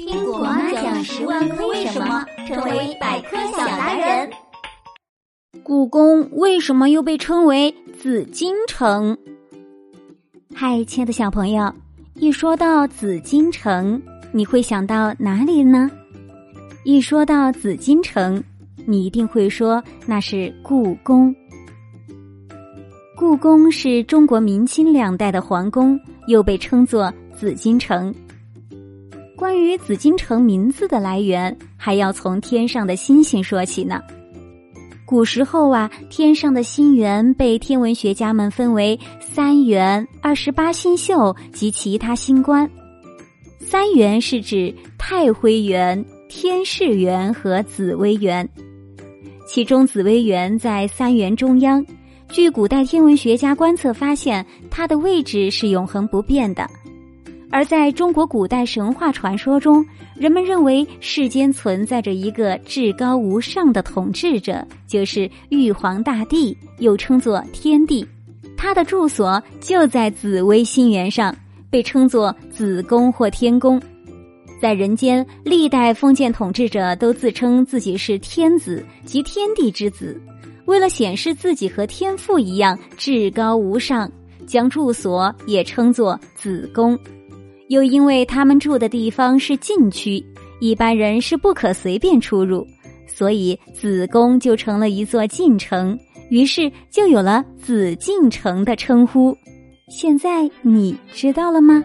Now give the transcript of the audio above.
听果妈讲十万个为什么，成为百科小达人。故宫为什么又被称为紫禁城？嗨，亲爱的小朋友，一说到紫禁城，你会想到哪里呢？一说到紫禁城，你一定会说那是故宫。故宫是中国明清两代的皇宫，又被称作紫禁城。关于紫禁城名字的来源，还要从天上的星星说起呢。古时候啊，天上的星源被天文学家们分为三元、二十八星宿及其他星官。三元是指太辉元、天市元和紫微元，其中紫微元在三元中央。据古代天文学家观测发现，它的位置是永恒不变的。而在中国古代神话传说中，人们认为世间存在着一个至高无上的统治者，就是玉皇大帝，又称作天帝。他的住所就在紫微星原上，被称作紫宫或天宫。在人间，历代封建统治者都自称自己是天子及天地之子，为了显示自己和天父一样至高无上，将住所也称作紫宫。又因为他们住的地方是禁区，一般人是不可随便出入，所以子宫就成了一座禁城，于是就有了紫禁城的称呼。现在你知道了吗？